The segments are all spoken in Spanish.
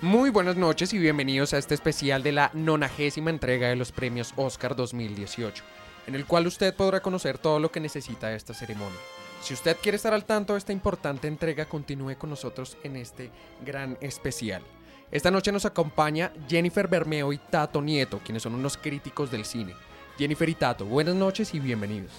Muy buenas noches y bienvenidos a este especial de la nonagésima entrega de los premios Oscar 2018, en el cual usted podrá conocer todo lo que necesita esta ceremonia. Si usted quiere estar al tanto de esta importante entrega, continúe con nosotros en este gran especial. Esta noche nos acompaña Jennifer Bermeo y Tato Nieto, quienes son unos críticos del cine. Jennifer y Tato, buenas noches y bienvenidos.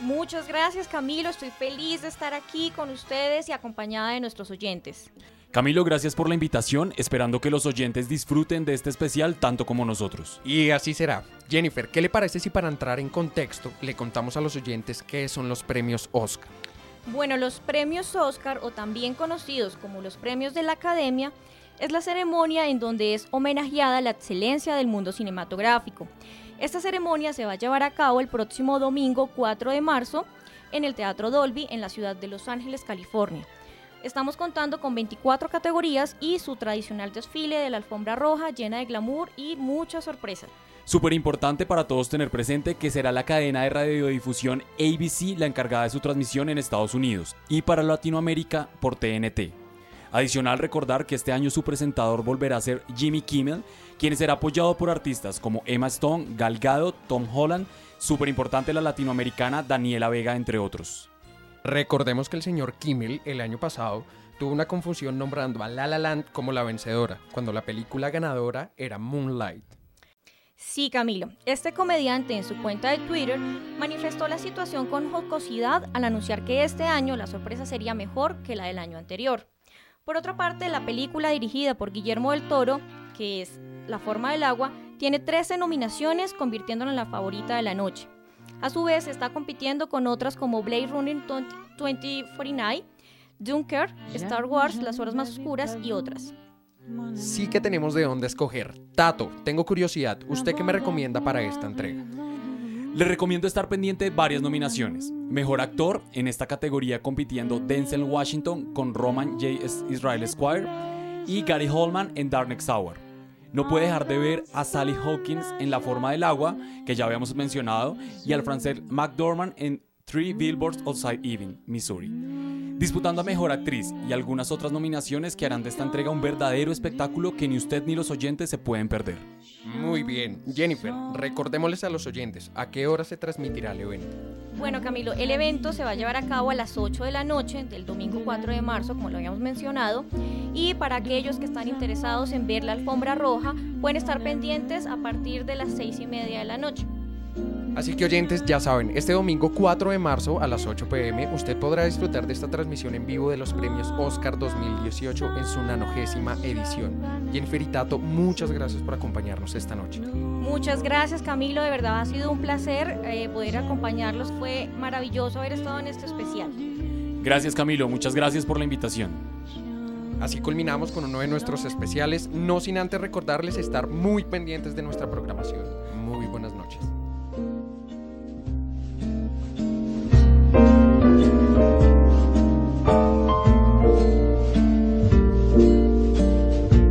Muchas gracias Camilo, estoy feliz de estar aquí con ustedes y acompañada de nuestros oyentes. Camilo, gracias por la invitación, esperando que los oyentes disfruten de este especial tanto como nosotros. Y así será. Jennifer, ¿qué le parece si para entrar en contexto le contamos a los oyentes qué son los premios Oscar? Bueno, los premios Oscar, o también conocidos como los premios de la Academia, es la ceremonia en donde es homenajeada la excelencia del mundo cinematográfico. Esta ceremonia se va a llevar a cabo el próximo domingo 4 de marzo en el Teatro Dolby en la ciudad de Los Ángeles, California. Estamos contando con 24 categorías y su tradicional desfile de la alfombra roja llena de glamour y muchas sorpresas. Súper importante para todos tener presente que será la cadena de radiodifusión ABC la encargada de su transmisión en Estados Unidos y para Latinoamérica por TNT. Adicional recordar que este año su presentador volverá a ser Jimmy Kimmel, quien será apoyado por artistas como Emma Stone, Gal Gadot, Tom Holland, súper importante la latinoamericana Daniela Vega, entre otros. Recordemos que el señor Kimmel el año pasado tuvo una confusión nombrando a La La Land como la vencedora, cuando la película ganadora era Moonlight. Sí, Camilo. Este comediante en su cuenta de Twitter manifestó la situación con jocosidad al anunciar que este año la sorpresa sería mejor que la del año anterior. Por otra parte, la película dirigida por Guillermo del Toro, que es La forma del agua, tiene 13 nominaciones, convirtiéndola en la favorita de la noche. A su vez, está compitiendo con otras como Blade Runner 2049, Dunker, Star Wars, Las Horas Más Oscuras y otras. Sí que tenemos de dónde escoger. Tato, tengo curiosidad. ¿Usted qué me recomienda para esta entrega? Le recomiendo estar pendiente de varias nominaciones. Mejor actor en esta categoría compitiendo Denzel Washington con Roman J. Israel Squire y Gary Holman en Dark Next Hour. No puede dejar de ver a Sally Hawkins en La forma del agua, que ya habíamos mencionado, y al francés McDormand en Three Billboards Outside Ebbing, Missouri disputando a Mejor Actriz y algunas otras nominaciones que harán de esta entrega un verdadero espectáculo que ni usted ni los oyentes se pueden perder. Muy bien, Jennifer, recordémosles a los oyentes, ¿a qué hora se transmitirá el evento? Bueno, Camilo, el evento se va a llevar a cabo a las 8 de la noche del domingo 4 de marzo, como lo habíamos mencionado, y para aquellos que están interesados en ver la alfombra roja, pueden estar pendientes a partir de las 6 y media de la noche. Así que oyentes, ya saben, este domingo 4 de marzo a las 8 pm usted podrá disfrutar de esta transmisión en vivo de los premios Oscar 2018 en su nanogésima edición. Jennifer y Tato, muchas gracias por acompañarnos esta noche. Muchas gracias Camilo, de verdad ha sido un placer eh, poder acompañarlos, fue maravilloso haber estado en este especial. Gracias Camilo, muchas gracias por la invitación. Así culminamos con uno de nuestros especiales, no sin antes recordarles estar muy pendientes de nuestra programación. Muy buenas noches.